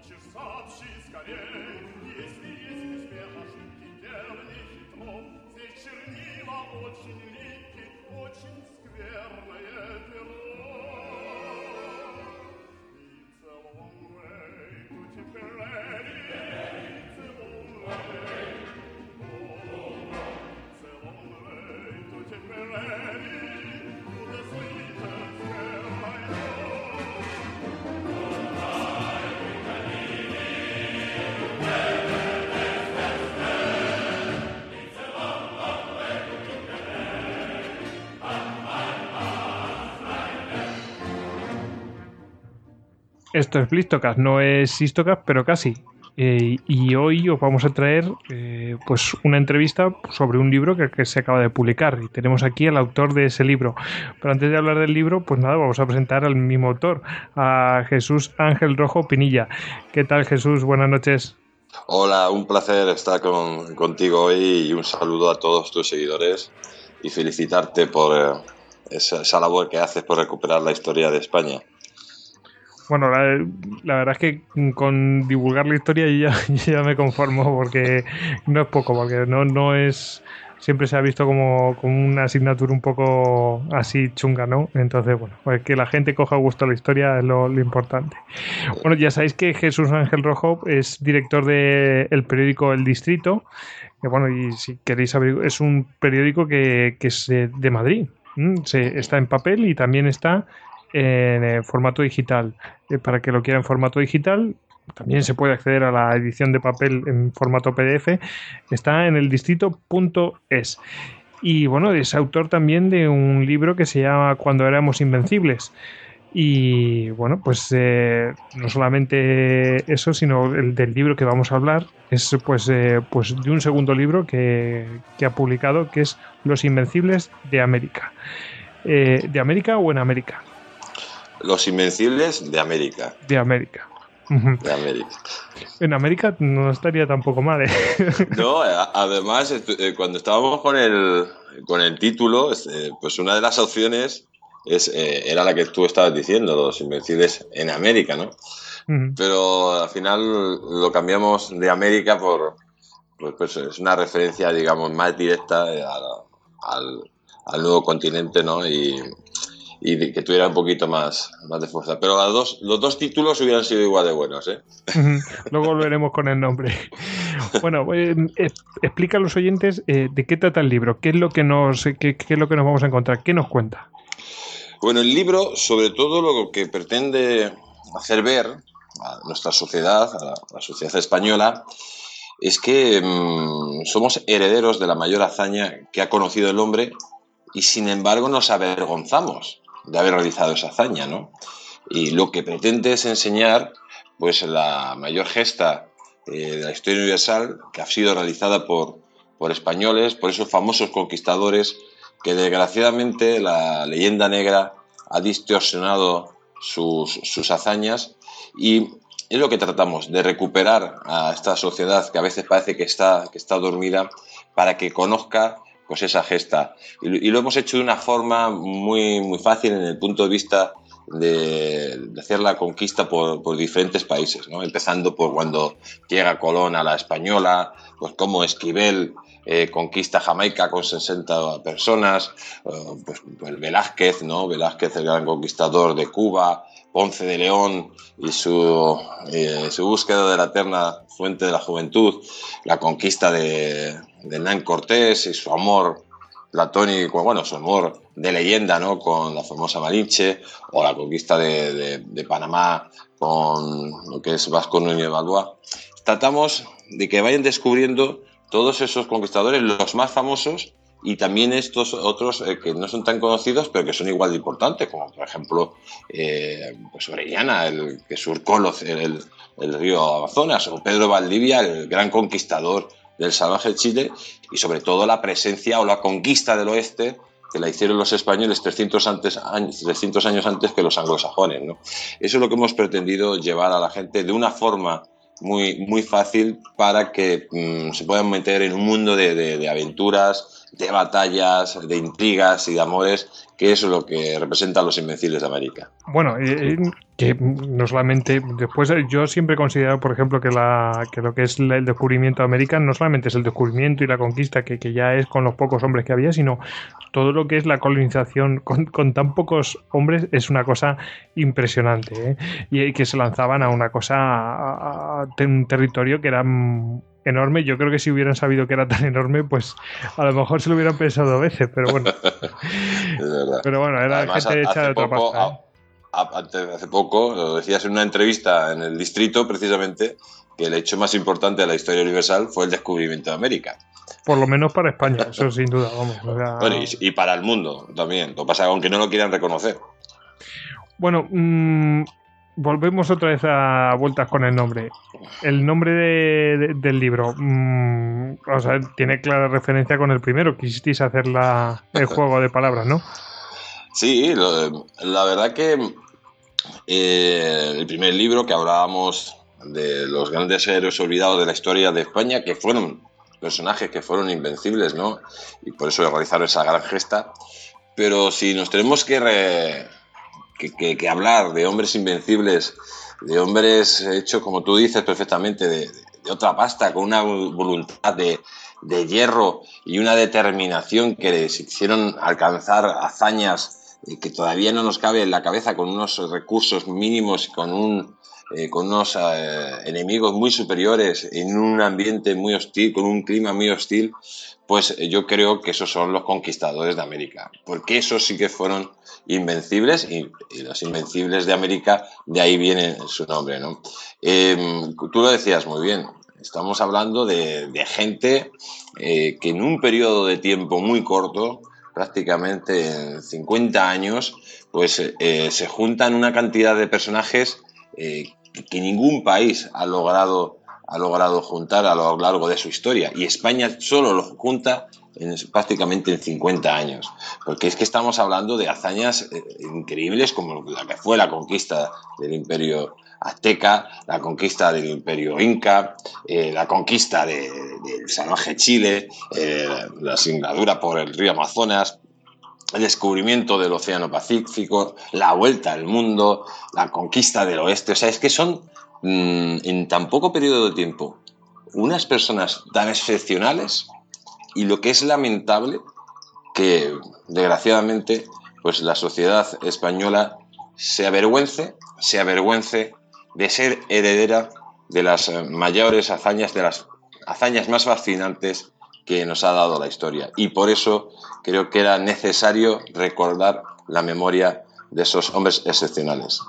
Лучше сообщи скорей, если есть успех, ошибки верный хитро Здесь чернила очень липкие, очень скверное перо. Esto es Blistocast, no es Histocast, pero casi. Eh, y hoy os vamos a traer eh, pues una entrevista sobre un libro que, se acaba de publicar y tenemos aquí al autor de ese libro. Pero antes de hablar del libro, pues nada, vamos a presentar al mismo autor, a Jesús Ángel Rojo Pinilla. ¿Qué tal Jesús? Buenas noches. Hola, un placer estar contigo hoy y un saludo a todos tus seguidores y felicitarte por eh, esa labor que haces por recuperar la historia de España. Bueno, la, verdad es que con divulgar la historia ya, ya me conformo porque no es poco, porque no, no es siempre se ha visto como, una asignatura un poco así chunga, ¿no? Entonces, bueno, pues que la gente coja gusto a la historia es lo, importante. Bueno, ya sabéis que Jesús Ángel Rojo es director del periódico El Distrito. Que, bueno, y si queréis saber, es un periódico que, es de Madrid. Se, está en papel y también está en formato digital. Eh, para que lo quiera en formato digital, también se puede acceder a la edición de papel en formato PDF. Está en el distrito.es. Y bueno, es autor también de un libro que se llama Cuando éramos invencibles. Y bueno, pues eh, no solamente eso, sino el del libro que vamos a hablar es pues, eh, pues de un segundo libro que, ha publicado que es Los Invencibles de América. ¿De América o en América? Los Invencibles de América. De América. De América. En América no estaría tampoco mal, ¿eh? No, además, eh, cuando estábamos con el, con el título, eh, pues una de las opciones es, era la que tú estabas diciendo, Los Invencibles en América, ¿no? Pero al final lo cambiamos de América por, pues, pues es una referencia, digamos, más directa al, al nuevo continente, ¿no? Y, y que tuviera un poquito más, más de fuerza. Pero los dos, los dos títulos hubieran sido igual de buenos. ¿eh? Luego volveremos con el nombre. Bueno, eh, explica a los oyentes eh, de qué trata el libro, qué es, lo que nos, qué, es lo que nos vamos a encontrar, qué nos cuenta. Bueno, el libro, sobre todo lo que pretende hacer ver a nuestra sociedad, a la, sociedad española, es que mm, somos herederos de la mayor hazaña que ha conocido el hombre y sin embargo nos avergonzamos de haber realizado esa hazaña, ¿no? Y lo que pretende es enseñar, pues, la mayor gesta eh, de la historia universal que ha sido realizada por, por españoles, por esos famosos conquistadores que desgraciadamente la leyenda negra ha distorsionado sus, sus hazañas y es lo que tratamos, de recuperar a esta sociedad que a veces parece que está, que está dormida para que conozca pues esa gesta. Y, lo hemos hecho de una forma muy, muy fácil en el punto de vista de, hacer la conquista por, por, diferentes países, ¿no? empezando por cuando llega Colón a la Española, pues como Esquivel eh, conquista Jamaica con 60 personas, eh, pues, pues, Velázquez, ¿no? Velázquez el gran conquistador de Cuba, Ponce de León y su, eh, su búsqueda de la eterna fuente de la juventud, la conquista de, de Hernán Cortés y su amor platónico, bueno, su amor de leyenda, ¿no? Con la famosa Malinche, o la conquista de, Panamá con lo que es Vasco Núñez Valois. Tratamos de que vayan descubriendo todos esos conquistadores, los más famosos, y también estos otros eh, que no son tan conocidos, pero que son igual de importantes, como por ejemplo eh, pues Orellana, el que surcó el, el, río Amazonas, o Pedro Valdivia, el gran conquistador del salvaje Chile, y sobre todo la presencia o la conquista del oeste que la hicieron los españoles 300, antes, años, 300 años antes que los anglosajones. Eso es lo que hemos pretendido llevar a la gente de una forma muy, muy fácil para que mm, se puedan meter en un mundo de, de aventuras, de batallas, de intrigas y de amores, que es lo que representan los Invencibles de América. Bueno, que no solamente, después yo siempre he considerado, por ejemplo, que, la, que lo que es el descubrimiento de América no solamente es el descubrimiento y la conquista, que, que ya es con los pocos hombres que había, sino todo lo que es la colonización con, con tan pocos hombres es una cosa impresionante. ¿eh? Y que se lanzaban a una cosa, a, un territorio que era enorme. Yo creo que si hubieran sabido que era tan enorme, pues a lo mejor se lo hubieran pensado dos veces, pero bueno. pero bueno, era gente hecha de otra pasta. ¿eh? hace poco, lo decías en una entrevista en el distrito, precisamente, que el hecho más importante de la historia universal fue el descubrimiento de América. Por lo menos para España, eso sin duda, vamos. y, para el mundo también. Lo pasa aunque no lo quieran reconocer. Bueno, mmm, volvemos otra vez a vueltas con el nombre. El nombre del libro, mm, o sea, tiene clara referencia con el primero. Quisisteis hacer la, el juego de palabras, ¿no? Sí, la verdad que eh, el primer libro que hablábamos de los grandes héroes olvidados de la historia de España, que fueron personajes que fueron invencibles, ¿no? Y por eso realizaron esa gran gesta. Pero si nos tenemos que que, hablar de hombres invencibles, de hombres hechos, como tú dices perfectamente, de, otra pasta, con una voluntad de, hierro y una determinación que les hicieron alcanzar hazañas que todavía no nos cabe en la cabeza con unos recursos mínimos, con, un, eh, con unos eh, enemigos muy superiores, en un ambiente muy hostil, con un clima muy hostil, pues yo creo que esos son los conquistadores de América, porque esos sí que fueron invencibles y, los invencibles de América, de ahí viene su nombre. ¿no? Tú lo decías muy bien, estamos hablando de, gente eh, que en un periodo de tiempo muy corto, prácticamente en 50 años, pues eh, se juntan una cantidad de personajes eh, que ningún país ha logrado ha logrado juntar a lo largo de su historia. Y España solo lo junta en, prácticamente en 50 años, porque es que estamos hablando de hazañas eh, increíbles como la que fue la conquista del imperio azteca, la conquista del imperio inca, eh, la conquista del de salvaje Chile, eh, la singladura por el río Amazonas, el descubrimiento del Océano Pacífico, la vuelta al mundo, la conquista del oeste, o sea, es que son Mm, en tan poco periodo de tiempo unas personas tan excepcionales y lo que es lamentable que desgraciadamente pues la sociedad española se avergüence, se avergüence de ser heredera de las mayores hazañas, de las hazañas más fascinantes que nos ha dado la historia. Y por eso creo que era necesario recordar la memoria de esos hombres excepcionales.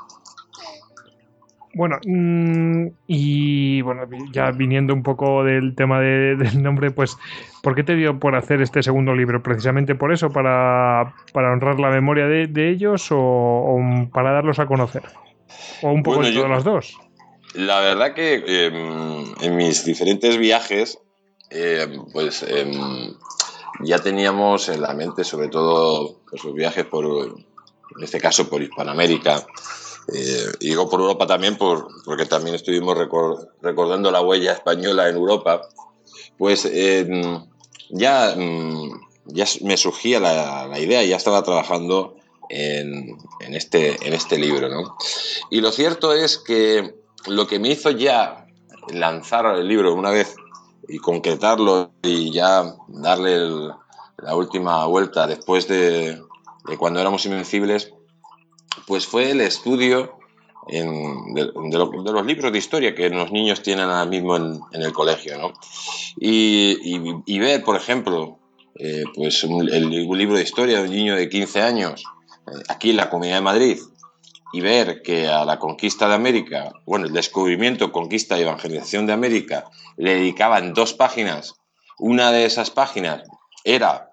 Bueno, mm, y bueno, ya viniendo un poco del tema del nombre, pues, ¿por qué te dio por hacer este segundo libro? ¿Precisamente por eso? ¿Para, honrar la memoria de, ellos o, para darlos a conocer? ¿O un poco de todas las dos? La verdad que em, en mis diferentes viajes, em, pues em, ya teníamos en la mente sobre todo pues, los viajes por, en este caso por Hispanoamérica, eh, y digo por Europa también por, porque también estuvimos recordando la huella española en Europa, pues ya, mm, ya me surgía la, la, idea, ya estaba trabajando en, en, este, en este libro. ¿no? Y lo cierto es que lo que me hizo ya lanzar el libro una vez y concretarlo y ya darle la última vuelta después de, cuando éramos invencibles, pues fue el estudio de, los libros de historia que los niños tienen ahora mismo en, el colegio, ¿no? Y, ver, por ejemplo, eh, pues un, libro de historia de un niño de 15 años eh, aquí en la Comunidad de Madrid y ver que a la conquista de América, bueno, el descubrimiento, conquista y evangelización de América, le dedicaban dos páginas. Una de esas páginas era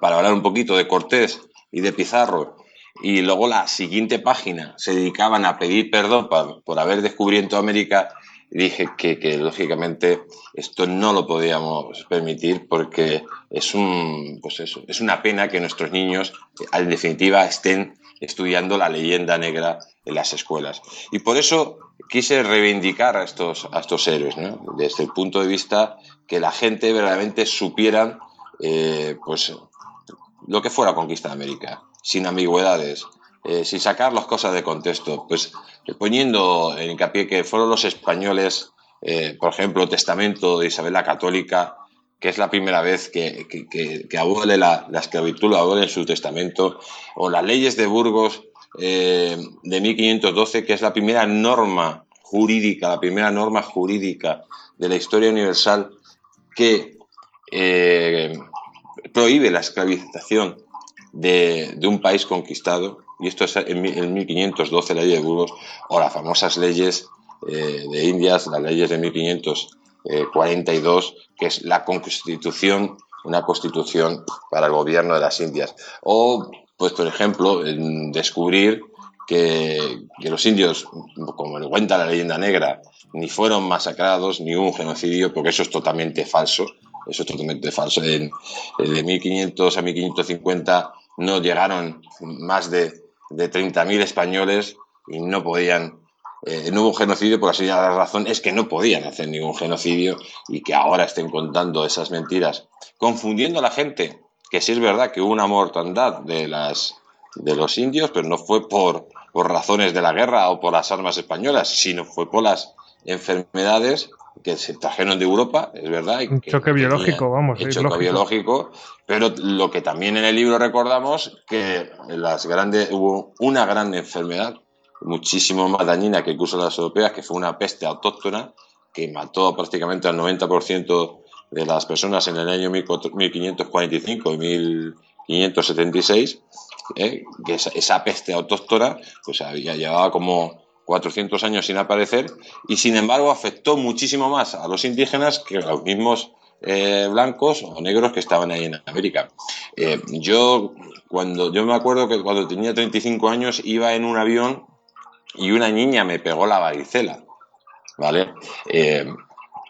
para hablar un poquito de Cortés y de Pizarro y luego la siguiente página se dedicaban a pedir perdón por, haber descubierto América dije que, lógicamente esto no lo podíamos permitir porque es un pues eso, es una pena que nuestros niños en definitiva estén estudiando la leyenda negra en las escuelas. Y por eso quise reivindicar a estos, a estos héroes, desde el punto de vista que la gente verdaderamente supiera eh, pues, lo que fuera conquista de América, sin ambigüedades, eh, sin sacar las cosas de contexto, pues poniendo en hincapié que fueron los españoles, eh, por ejemplo, testamento de Isabel la Católica, que es la primera vez que, que, abole la, la, esclavitud, lo abole en su testamento, o las leyes de Burgos eh, de 1512, que es la primera norma jurídica, la primera norma jurídica de la historia universal que eh, prohíbe la esclavización de, un país conquistado, y esto es en, 1512 la ley de Burgos, o las famosas leyes eh, de Indias, las leyes de 1542, que es la constitución, una constitución para el gobierno de las Indias. O, pues, por ejemplo, descubrir que, los indios, como le cuenta la leyenda negra, ni fueron masacrados, ni hubo un genocidio, porque eso es totalmente falso. Eso es totalmente falso. En, de 1500 a 1550 no llegaron más de, de 30.000 españoles y no podían, eh, no hubo genocidio por así la razón es que no podían hacer ningún genocidio y que ahora estén contando esas mentiras, confundiendo a la gente, que sí es verdad que hubo una mortandad de, las, de los indios, pero no fue por, por razones de la guerra o por las armas españolas, sino fue por las enfermedades que se trajeron de Europa, es verdad. Un choque biológico, vamos. Un choque biológico, pero lo que también en el libro recordamos que las grandes, hubo una gran enfermedad, muchísimo más dañina que incluso las europeas, que fue una peste autóctona que mató prácticamente al 90% de las personas en el año 1545 y 1576, ¿eh? que esa, peste autóctona pues había llevaba como 400 años sin aparecer y sin embargo afectó muchísimo más a los indígenas que a los mismos eh, blancos o negros que estaban ahí en América. Eh, yo, cuando, yo me acuerdo que cuando tenía 35 años iba en un avión y una niña me pegó la varicela, ¿vale? Eh,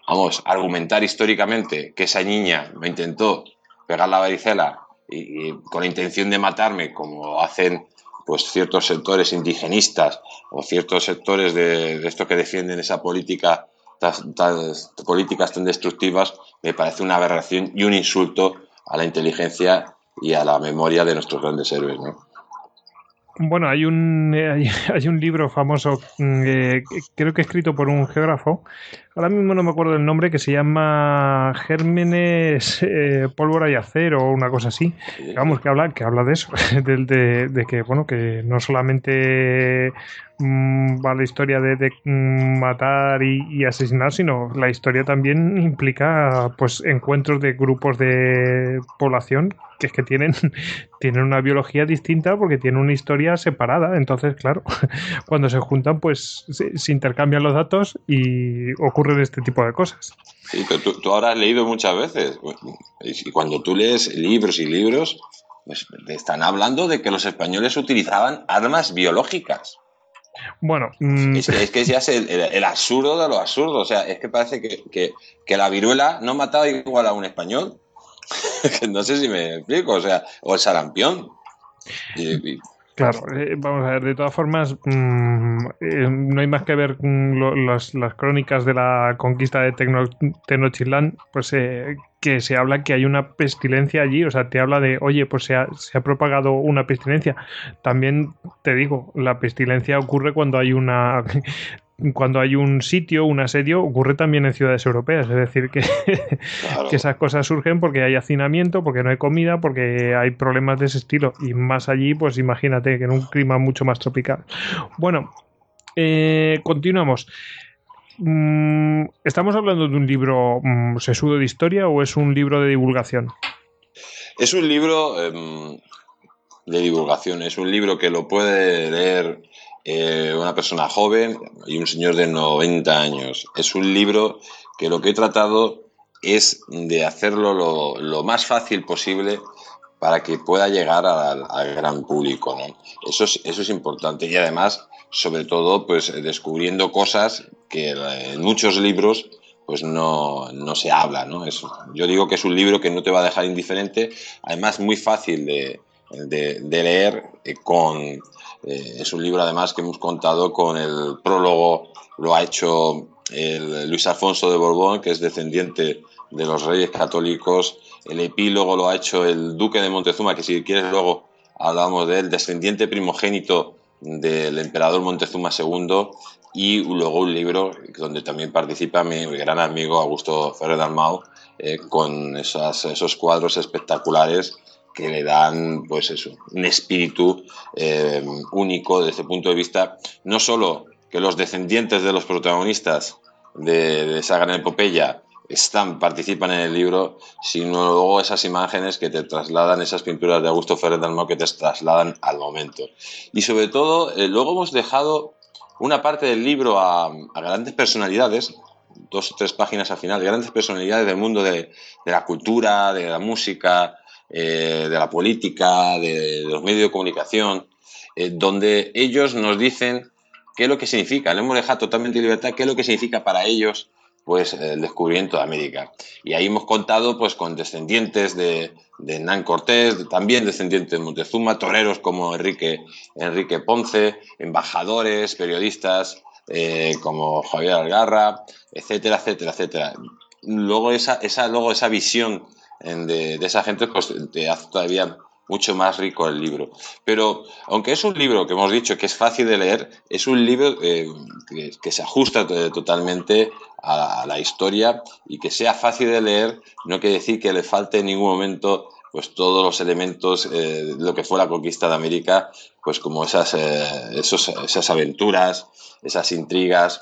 vamos, argumentar históricamente que esa niña me intentó pegar la varicela y, con la intención de matarme, como hacen pues ciertos sectores indigenistas o ciertos sectores de, de esto que defienden esa política tan, políticas tan destructivas me parece una aberración y un insulto a la inteligencia y a la memoria de nuestros grandes héroes, ¿no? Bueno, hay un, hay, hay un libro famoso, mm, eh, creo que escrito por un geógrafo, ahora mismo no me acuerdo del nombre, que se llama Gérmenes, eh, Pólvora y Acero o una cosa así. Vamos, que habla, que habla de eso, de, de, que, bueno, que no solamente mm, va la historia de, mm, matar y, y, asesinar, sino la historia también implica pues encuentros de grupos de población que es que tienen, tienen una biología distinta porque tienen una historia separada. Entonces, claro, cuando se juntan, pues se, intercambian los datos y ocurren este tipo de cosas. Sí, pero tú, ahora has leído muchas veces. Y cuando tú lees libros y libros, pues te están hablando de que los españoles utilizaban armas biológicas. Bueno, mm, es, que, ya es el, absurdo de lo absurdo. O sea, es que parece que, que, que la viruela no mataba igual a un español. no sé si me explico, o sea, o el sarampión. Claro, eh, vamos a ver, de todas formas, mm, eh, no hay más que ver las, crónicas de la conquista de Tenochtitlán, pues eh, que se habla que hay una pestilencia allí, o sea, te habla de, oye, pues se ha, se ha propagado una pestilencia. También te digo, la pestilencia ocurre cuando hay una cuando hay un sitio, un asedio, ocurre también en ciudades europeas. Es decir, que, que, esas cosas surgen porque hay hacinamiento, porque no hay comida, porque hay problemas de ese estilo. Y más allí, pues imagínate que en un clima mucho más tropical. Bueno, eh, continuamos. Mm, ¿Estamos hablando de un libro mm, sesudo de historia o es un libro de divulgación? Es un libro em, de divulgación, es un libro que lo puede leer eh, una persona joven y un señor de 90 años. Es un libro que lo que he tratado es de hacerlo lo, más fácil posible para que pueda llegar al, gran público. Eso, es, eso es importante y además, sobre todo, pues descubriendo cosas que en muchos libros pues no, se habla. ¿no? yo digo que es un libro que no te va a dejar indiferente, además muy fácil de, leer eh, es un libro además que hemos contado con el prólogo, lo ha hecho el Luis Alfonso de Borbón, que es descendiente de los reyes católicos. El epílogo lo ha hecho el duque de Montezuma, que si quieres luego hablamos de él, descendiente primogénito del emperador Montezuma II. Y luego un libro donde también participa mi gran amigo Augusto Ferrer Dalmau, eh, con esos cuadros espectaculares que le dan pues eso, un espíritu eh, único desde el punto de vista no solo que los descendientes de los protagonistas de, esa gran epopeya están, participan en el libro, sino luego esas imágenes que te trasladan, esas pinturas de Augusto Ferrer Dalmau que te trasladan al momento. Y sobre todo, eh, luego hemos dejado una parte del libro a, grandes personalidades, dos o tres páginas al final, grandes personalidades del mundo de, la cultura, de la música, eh, de la política, de, los medios de comunicación, eh, donde ellos nos dicen qué es lo que significa, le hemos dejado totalmente libertad, qué es lo que significa para ellos pues el descubrimiento de América. Y ahí hemos contado pues con descendientes de, de Hernán Cortés, también descendientes de Montezuma, toreros como Enrique, Enrique Ponce, embajadores, periodistas eh, como Javier Algarra, etcétera, etcétera, etcétera. Luego esa, esa, luego esa visión de, de esa gente pues, te hace todavía mucho más rico el libro. Pero aunque es un libro que hemos dicho que es fácil de leer, es un libro eh, que, se ajusta totalmente a, la historia y que sea fácil de leer no quiere decir que le falte en ningún momento pues todos los elementos eh, de lo que fue la conquista de América, pues como esas, eh, esos, esas aventuras, esas intrigas.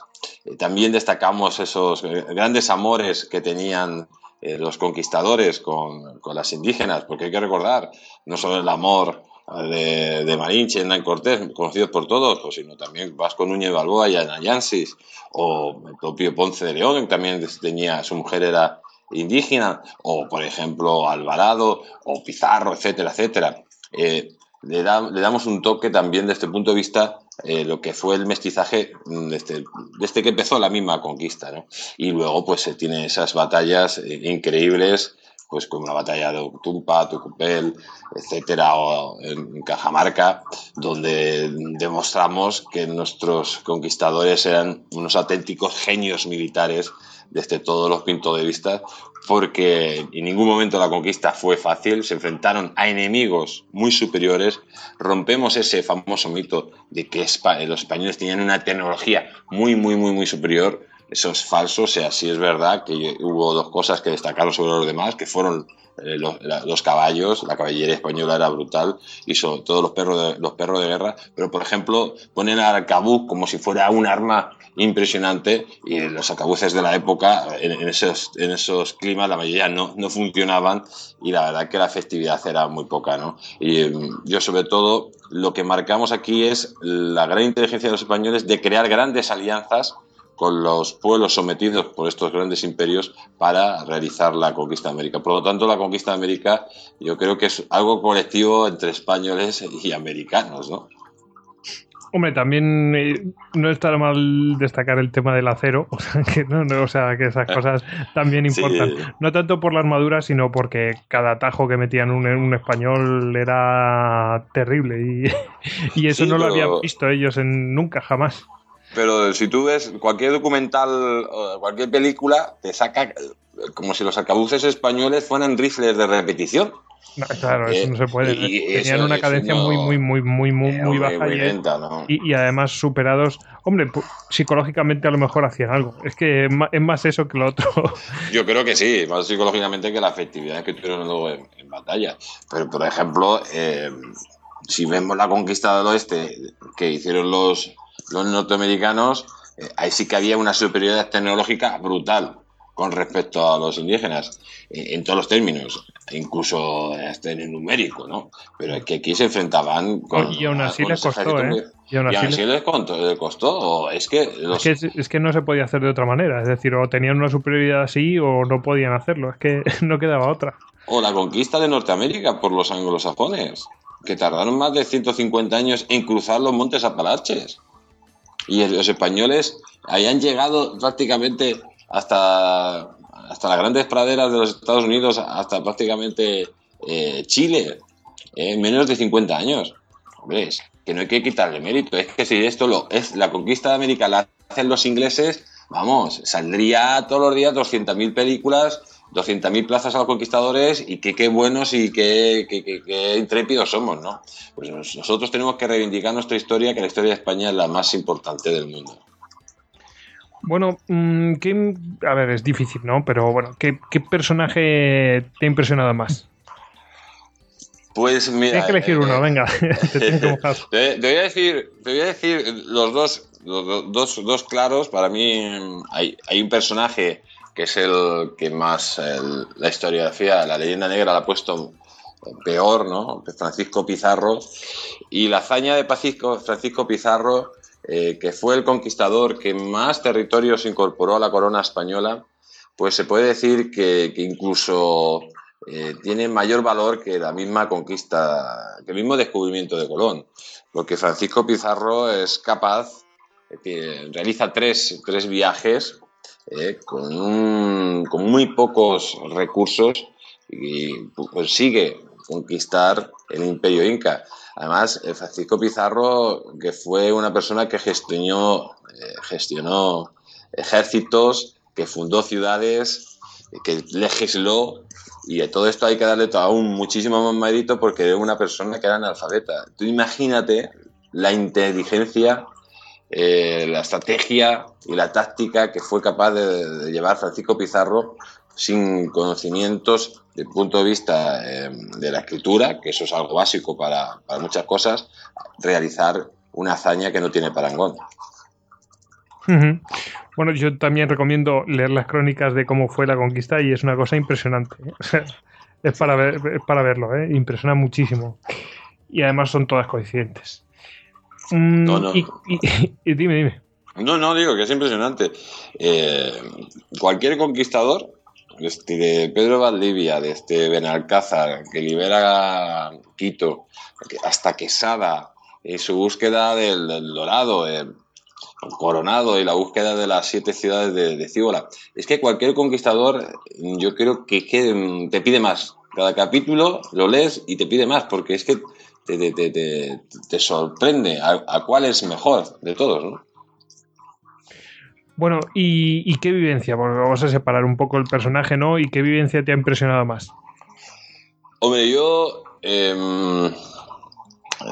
también destacamos esos grandes amores que tenían eh, los conquistadores con, con, las indígenas, porque hay que recordar no solo el amor de, de Marinche, Hernán Cortés, conocidos por todos, pues, sino también Vasco Núñez Balboa y Anayansis, o el propio Ponce de León, que también tenía, su mujer era indígena, o por ejemplo Alvarado, o Pizarro, etcétera, etcétera. Eh, le, le, damos un toque también desde este punto de vista eh, lo que fue el mestizaje desde, desde, que empezó la misma conquista. ¿no? Y luego pues se tiene esas batallas eh, increíbles, pues como la batalla de Tumpa, Tucupel, etcétera, o en Cajamarca, donde demostramos que nuestros conquistadores eran unos auténticos genios militares desde todos los puntos de vista, porque en ningún momento la conquista fue fácil, se enfrentaron a enemigos muy superiores, rompemos ese famoso mito de que los españoles tenían una tecnología muy, muy, muy, muy superior, eso es falso, o sea, sí es verdad que hubo dos cosas que destacaron sobre los demás, que fueron eh, los, caballos, la caballería española era brutal y sobre todo los perros de, los perros de guerra, pero por ejemplo ponen al arcabuz como si fuera un arma impresionante y los arcabuces de la época en, esos, en esos climas la mayoría no, no funcionaban y la verdad que la efectividad era muy poca. ¿no? Y mm, yo sobre todo lo que marcamos aquí es la gran inteligencia de los españoles de crear grandes alianzas con los pueblos sometidos por estos grandes imperios para realizar la conquista de América. Por lo tanto, la conquista de América yo creo que es algo colectivo entre españoles y americanos, ¿no? Hombre, también eh, no está mal destacar el tema del acero, o sea, que, no, o sea, que esas cosas también importan. No tanto por la armadura, sino porque cada atajo que metían un, un español era terrible y, y eso no lo habían visto ellos en nunca, jamás. Pero si tú ves cualquier documental, cualquier película, te saca como si los arcabuces españoles fueran rifles de repetición. claro, eso no se puede. Tenían una cadencia muy, muy, muy, muy, muy, muy baja y, y, además superados. Hombre, psicológicamente a lo mejor hacían algo. Es que es más eso que lo otro. Yo creo que sí, más psicológicamente que la efectividad que tuvieron luego en, batalla. Pero, por ejemplo, eh, si vemos la conquista del oeste que hicieron los los norteamericanos, eh, ahí sí que había una superioridad tecnológica brutal con respecto a los indígenas, eh, en todos los términos, incluso hasta en el numérico, ¿no? Pero es que aquí se enfrentaban con... Y aún así les costó, ¿eh? Y aún así, les costó, es que, es que... no se podía hacer de otra manera, es decir, o tenían una superioridad así o no podían hacerlo, es que no quedaba otra. O la conquista de Norteamérica por los anglosajones, que tardaron más de 150 años en cruzar los montes Apalaches. Y los españoles hayan llegado prácticamente hasta, hasta las grandes praderas de los Estados Unidos, hasta prácticamente eh, Chile, en menos de 50 años. Hombre, que no hay que quitarle mérito. Es que si esto lo es la conquista de América la hacen los ingleses, vamos, saldría todos los días 200.000 películas, 200.000 plazas a los conquistadores y qué, buenos y qué, qué, intrépidos somos, ¿no? Pues nosotros tenemos que reivindicar nuestra historia, que la historia de España es la más importante del mundo. Bueno, mm, ¿qué, a ver, es difícil, ¿no? Pero bueno, ¿qué, personaje te ha impresionado más? Pues mira. Tienes que elegir uno, eh, venga. te, voy a decir, te voy a decir los dos, los dos, dos claros. Para mí hay, hay, un personaje que es el que más la historiografía, la leyenda negra la ha puesto peor, ¿no? Francisco Pizarro. Y la hazaña de Francisco Pizarro, eh, que fue el conquistador que más territorios incorporó a la corona española, pues se puede decir que, que incluso eh, tiene mayor valor que la misma conquista, que el mismo descubrimiento de Colón, porque Francisco Pizarro es capaz, eh, realiza tres, tres viajes eh, con, muy pocos recursos y consigue conquistar el imperio inca. Además, Francisco Pizarro, que fue una persona que gestionó, gestionó ejércitos, que fundó ciudades, que legisló y a todo esto hay que darle aún muchísimo más mérito porque es una persona que era analfabeta. Tú imagínate la inteligencia, eh, la estrategia y la táctica que fue capaz de, llevar Francisco Pizarro sin conocimientos desde el punto de vista eh, de la escritura, que eso es algo básico para, muchas cosas, realizar una hazaña que no tiene parangón. Bueno, yo también recomiendo leer las crónicas de cómo fue la conquista y es una cosa impresionante. ¿eh? es, para ver, para verlo, ¿eh? impresiona muchísimo. Y además son todas coincidentes. Mm, no, no. Y, dime, dime. No, no, digo que es impresionante. Eh, cualquier conquistador, desde de Pedro Valdivia, desde este Benalcázar, que libera Quito, hasta Quesada, y su búsqueda del, Dorado, Coronado y la búsqueda de las siete ciudades de, de Cíbola. Es que cualquier conquistador, yo creo que, te pide más. Cada capítulo lo lees y te pide más, porque es que te, sorprende a, cuál es mejor de todos, ¿no? Bueno, ¿y, qué vivencia? vamos a separar un poco el personaje, ¿no? ¿Y qué vivencia te ha impresionado más? Hombre, yo... Em,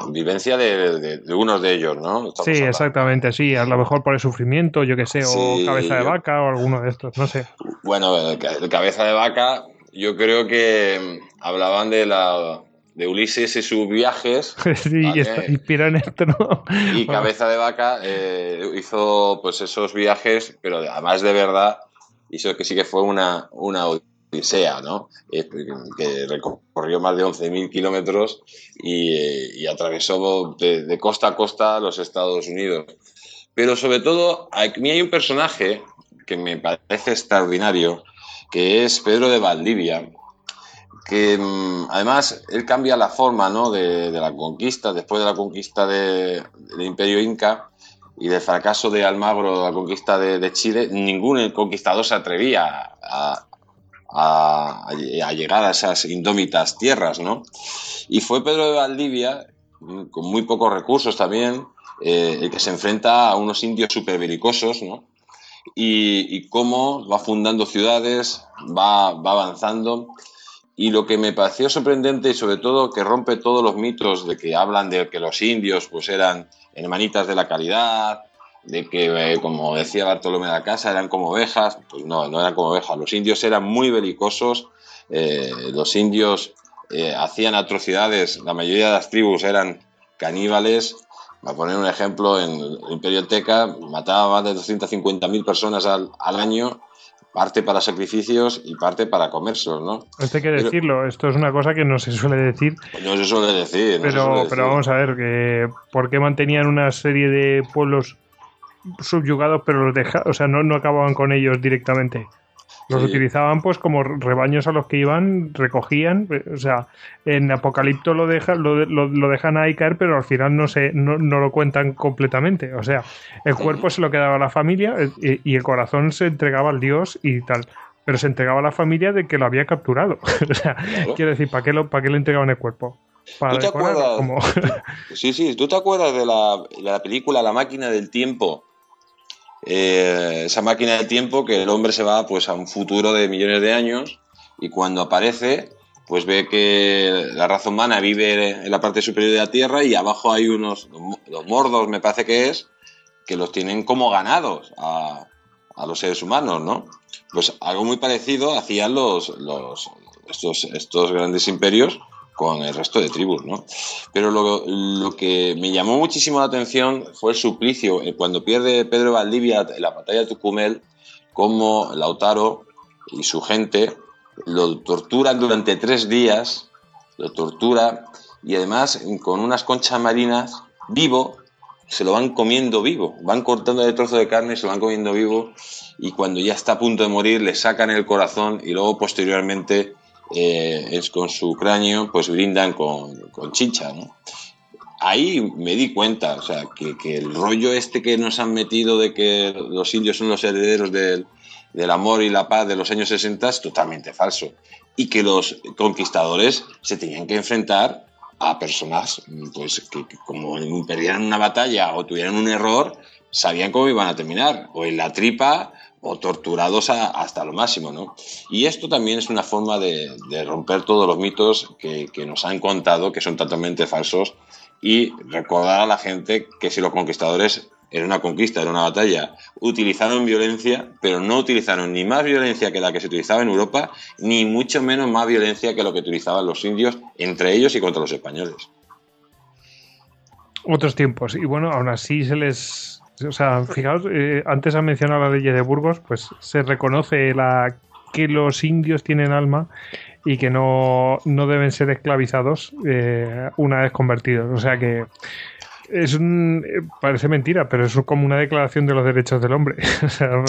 vivencia de, unos de ellos, ¿no? sí, exactamente, sí, a lo mejor por el sufrimiento, yo qué sé, o cabeza de vaca o alguno de estos, no sé. Bueno, el, cabeza de vaca, yo creo que mm, hablaban de la de Ulises y sus viajes. sí, inspiró en esto, ¿no? Y cabeza de vaca eh, hizo pues esos viajes, pero además de verdad, hizo que sí que fue una, una sea, ¿no? Eh, que recorrió más de 11.000 kilómetros eh, y, atravesó de, costa a costa los Estados Unidos. Pero sobre todo, a mí hay un personaje que me parece extraordinario, que es Pedro de Valdivia, que mm, además él cambia la forma ¿no? de, la conquista, después de la conquista del imperio inca y del fracaso de Almagro, la conquista de, de Chile, ningún conquistador se atrevía a, a, llegar a esas indómitas tierras, ¿no? Y fue Pedro de Valdivia, con muy pocos recursos también, eh, el que se enfrenta a unos indios súper belicosos, ¿no? Y, cómo va fundando ciudades, va, va avanzando. Y lo que me pareció sorprendente y sobre todo que rompe todos los mitos de que hablan de que los indios pues eran hermanitas de la caridad, de que, eh, como decía Bartolomé de la Casa, eran como ovejas. Pues no, no eran como ovejas. Los indios eran muy belicosos. Eh, los indios eh, hacían atrocidades. La mayoría de las tribus eran caníbales. a poner un ejemplo, en el Imperio Teca mataba más de 250.000 personas al, al, año, parte para sacrificios y parte para comercios, ¿no? Esto hay que decirlo, esto es una cosa que no se suele decir. No se suele decir. pero, pero vamos a ver, que ¿por qué mantenían una serie de pueblos subyugados, pero los deja, o sea, no, no acababan con ellos directamente. Los utilizaban pues como rebaños a los que iban, recogían, o sea, en Apocalipto lo, deja, lo, lo, dejan ahí caer, pero al final no, se, no, no, lo cuentan completamente. O sea, el cuerpo se lo quedaba a la familia eh, y, el corazón se entregaba al dios y tal. Pero se entregaba a la familia de que lo había capturado. o sea, quiero decir, ¿para qué, lo, ¿para qué le entregaban el cuerpo? para ¿Tú te acuerdas? como- Sí, sí, ¿tú te acuerdas de la, de la película La máquina del tiempo? Eh, esa máquina del tiempo que el hombre se va pues a un futuro de millones de años y cuando aparece pues ve que la raza humana vive en la parte superior de la Tierra y abajo hay unos, los mordos me parece que es, que los tienen como ganados a, a los seres humanos, ¿no? Pues algo muy parecido hacían los, los, estos, estos grandes imperios con el resto de tribus, ¿no? Pero lo, lo que me llamó muchísimo la atención fue el suplicio, eh, cuando pierde Pedro Valdivia la batalla de Tucumel, cómo Lautaro y su gente lo torturan durante tres días, lo tortura y además con unas conchas marinas vivo, se lo van comiendo vivo, van cortando el trozo de carne, se lo van comiendo vivo y cuando ya está a punto de morir le sacan el corazón y luego posteriormente eh, es con su cráneo pues brindan con, con chicha. Ahí me di cuenta, o sea, que, que, el rollo este que nos han metido de que los indios son los herederos del, del amor y la paz de los años 60 es totalmente falso. Y que los conquistadores se tenían que enfrentar a personas pues, que como perdieran una batalla o tuvieran un error, sabían cómo iban a terminar, o en la tripa o torturados hasta lo máximo, ¿no? Y esto también es una forma de, de romper todos los mitos que, que, nos han contado, que son totalmente falsos, y recordar a la gente que si los conquistadores era una conquista, era una batalla, utilizaron violencia, pero no utilizaron ni más violencia que la que se utilizaba en Europa, ni mucho menos más violencia que lo que utilizaban los indios entre ellos y contra los españoles. Otros tiempos, y bueno, aún así se les o sea, fijaos, eh, antes ha mencionado la ley de Burgos, pues se reconoce la que los indios tienen alma y que no, no deben ser esclavizados eh, una vez convertidos. O sea que es un, parece mentira, pero es como una declaración de los derechos del hombre. o sea, no...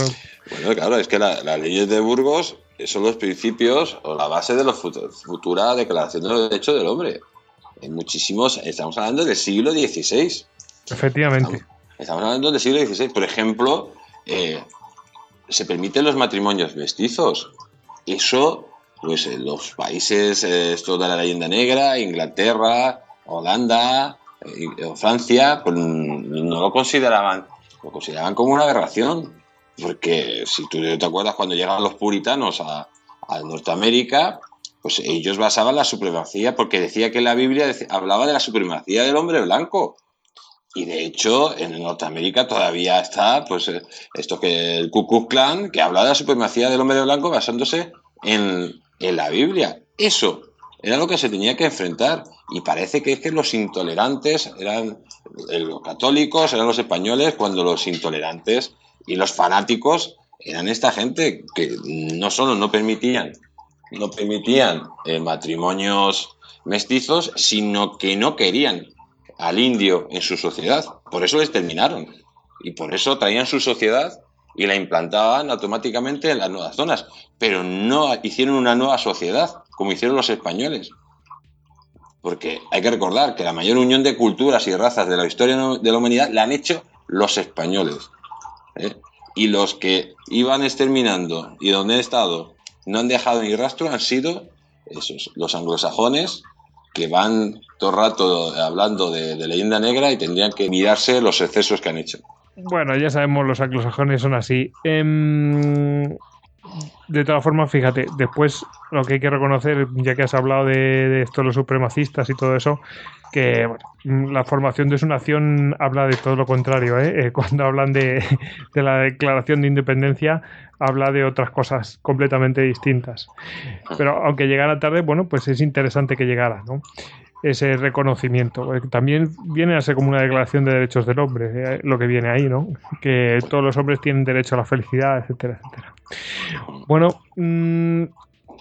Bueno, claro, es que las la leyes de Burgos son los principios o la base de la futura declaración de los derechos del hombre. En muchísimos, estamos hablando del siglo XVI. Efectivamente. Estamos, Estamos hablando del siglo XVI. Por ejemplo, eh, se permiten los matrimonios mestizos. Eso, pues en los países, eh, esto de la leyenda negra, Inglaterra, Holanda, eh, Francia, pues no lo consideraban, lo consideraban como una aberración. Porque si tú te acuerdas cuando llegaban los puritanos a, a Norteamérica, pues ellos basaban la supremacía, porque decía que la Biblia hablaba de la supremacía del hombre blanco. Y de hecho, en Norteamérica todavía está, pues, esto que el Ku Klux Klan, que habla de la supremacía del hombre blanco basándose en, en, la Biblia. Eso era lo que se tenía que enfrentar. Y parece que es que los intolerantes eran los católicos, eran los españoles, cuando los intolerantes y los fanáticos eran esta gente que no solo no permitían, no permitían eh, matrimonios mestizos, sino que no querían al indio en su sociedad. Por eso les terminaron. Y por eso traían su sociedad y la implantaban automáticamente en las nuevas zonas. Pero no hicieron una nueva sociedad, como hicieron los españoles. Porque hay que recordar que la mayor unión de culturas y razas de la historia de la humanidad la han hecho los españoles. ¿eh? Y los que iban exterminando y donde han estado no han dejado ni rastro han sido esos, los anglosajones que van todo el rato hablando de, leyenda negra y tendrían que mirarse los excesos que han hecho. Bueno, ya sabemos, los anglosajones son así. Eh, de todas formas, fíjate, después lo que hay que reconocer, ya que has hablado de, de esto, los supremacistas y todo eso, que la formación de su nación habla de todo lo contrario. ¿eh? Eh, cuando hablan de, de la declaración de independencia, habla de otras cosas completamente distintas. Pero aunque llegara tarde, bueno, pues es interesante que llegara, ¿no? Ese reconocimiento. También viene a ser como una declaración de derechos del hombre, eh, lo que viene ahí, ¿no? Que todos los hombres tienen derecho a la felicidad, etcétera, etcétera. Bueno, mmm,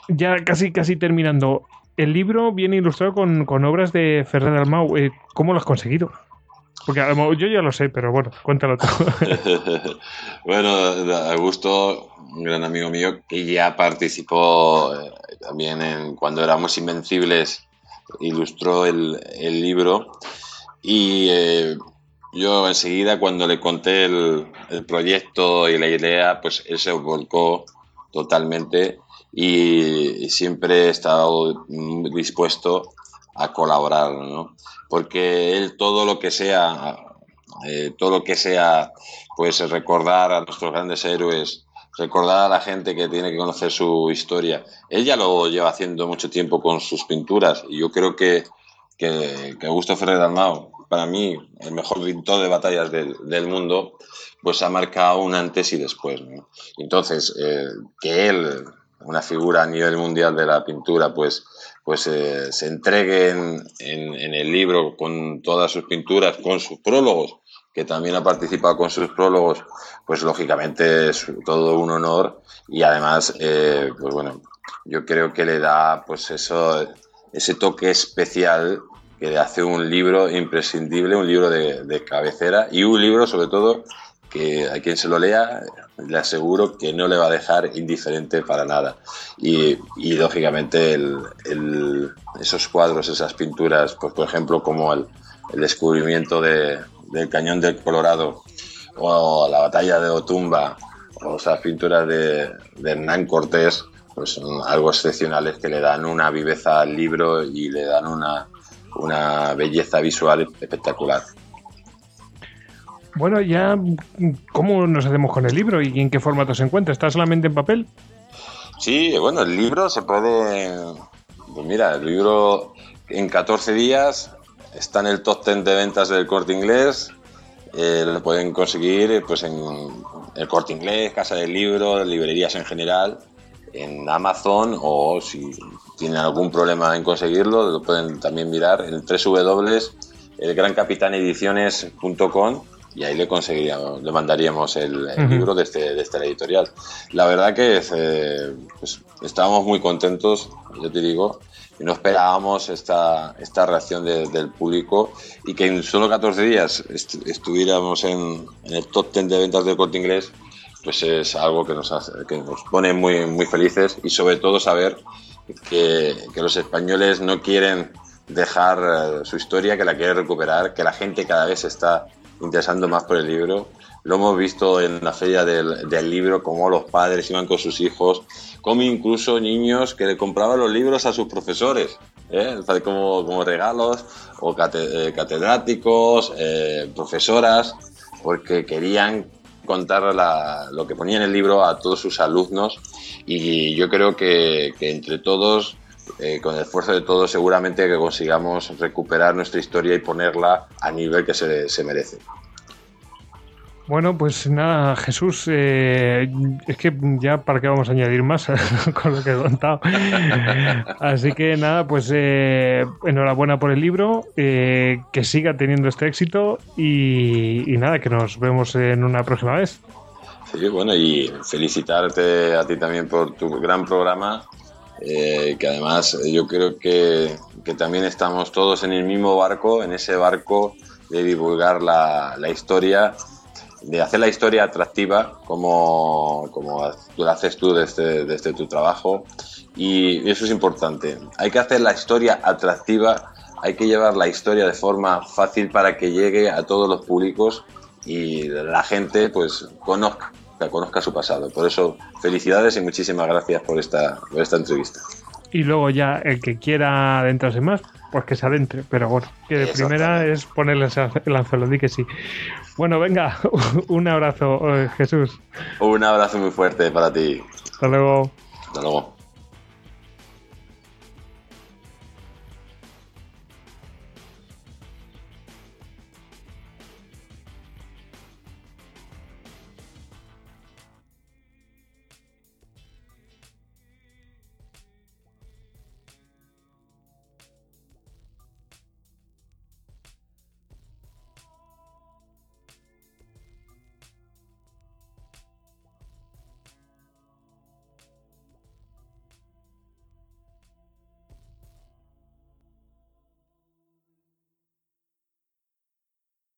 ya casi, casi terminando. El libro viene ilustrado con, con obras de Ferrer Dalmau. Eh, ¿Cómo lo has conseguido? Porque yo ya lo sé, pero bueno, cuéntalo tú. bueno, Augusto, un gran amigo mío, que ya participó eh, también en Cuando éramos invencibles, ilustró el, el libro. Y eh, yo enseguida, cuando le conté el, proyecto y la idea, pues él se volcó totalmente y, siempre he estado dispuesto a colaborar, ¿no? Porque él todo lo que sea, eh, todo lo que sea, pues recordar a nuestros grandes héroes, recordar a la gente que tiene que conocer su historia. Él ya lo lleva haciendo mucho tiempo con sus pinturas y yo creo que, que, que Augusto Ferrer Dalmau, para mí, el mejor pintor de batallas del, del mundo, pues ha marcado un antes y después. ¿no? Entonces, eh, que él, una figura a nivel mundial de la pintura, pues pues eh, se entreguen en, en, el libro con todas sus pinturas, con sus prólogos, que también ha participado con sus prólogos, pues lógicamente es todo un honor y además, eh, pues bueno, yo creo que le da pues eso, ese toque especial que hace un libro imprescindible, un libro de, cabecera y un libro sobre todo que a quien se lo lea le aseguro que no le va a dejar indiferente para nada. Y, lógicamente esos cuadros, esas pinturas, pues por ejemplo como el, descubrimiento de, del cañón del Colorado o la batalla de Otumba o esas pinturas de, de Hernán Cortés, pues son algo excepcionales que le dan una viveza al libro y le dan una, una belleza visual espectacular. Bueno, ya, ¿cómo nos hacemos con el libro y en qué formato se encuentra? ¿Está solamente en papel? Sí, bueno, el libro se puede. Pues mira, el libro en 14 días está en el top 10 de ventas del corte inglés. Eh, lo pueden conseguir pues en el corte inglés, Casa del Libro, librerías en general, en Amazon o si tienen algún problema en conseguirlo, lo pueden también mirar en www.elgrancapitanediciones.com y ahí le conseguiríamos, le mandaríamos el, el uh -huh. libro de este, de este editorial. La verdad que eh, pues, estábamos muy contentos, yo te digo, y no esperábamos esta, esta reacción de, del público y que en solo 14 días est estuviéramos en, en, el top 10 de ventas del corte inglés, pues es algo que nos, hace, que nos pone muy, muy felices y sobre todo saber que, que los españoles no quieren dejar uh, su historia, que la quieren recuperar, que la gente cada vez está interesando más por el libro. Lo hemos visto en la feria del, del libro, cómo los padres iban con sus hijos, como incluso niños que le compraban los libros a sus profesores, ¿eh? como, como, regalos, o eh, catedráticos, eh, profesoras, porque querían contar lo que ponía en el libro a todos sus alumnos y yo creo que, entre todos eh, con el esfuerzo de todos seguramente que consigamos recuperar nuestra historia y ponerla a nivel que se merece. Bueno, pues nada, Jesús, eh, es que ya para qué vamos a añadir más con lo que he contado. Así que nada, pues eh, enhorabuena por el libro, eh, que siga teniendo este éxito y, y, nada, que nos vemos en una próxima vez. Sí, bueno, y felicitarte a ti también por tu gran programa eh, que además yo creo que, que, también estamos todos en el mismo barco, en ese barco de divulgar la, la historia, de hacer la historia atractiva como, como haces tú desde, desde tu trabajo y eso es importante. Hay que hacer la historia atractiva, hay que llevar la historia de forma fácil para que llegue a todos los públicos y la gente pues conozca conozca su pasado. Por eso, felicidades y muchísimas gracias por esta, por esta entrevista. Y luego ya el que quiera adentrarse más, pues que se adentre. Pero bueno, que de primera es ponerle el anzuelo, di que sí. Bueno, venga, un abrazo, Jesús. Un abrazo muy fuerte para ti. Hasta luego. Hasta luego.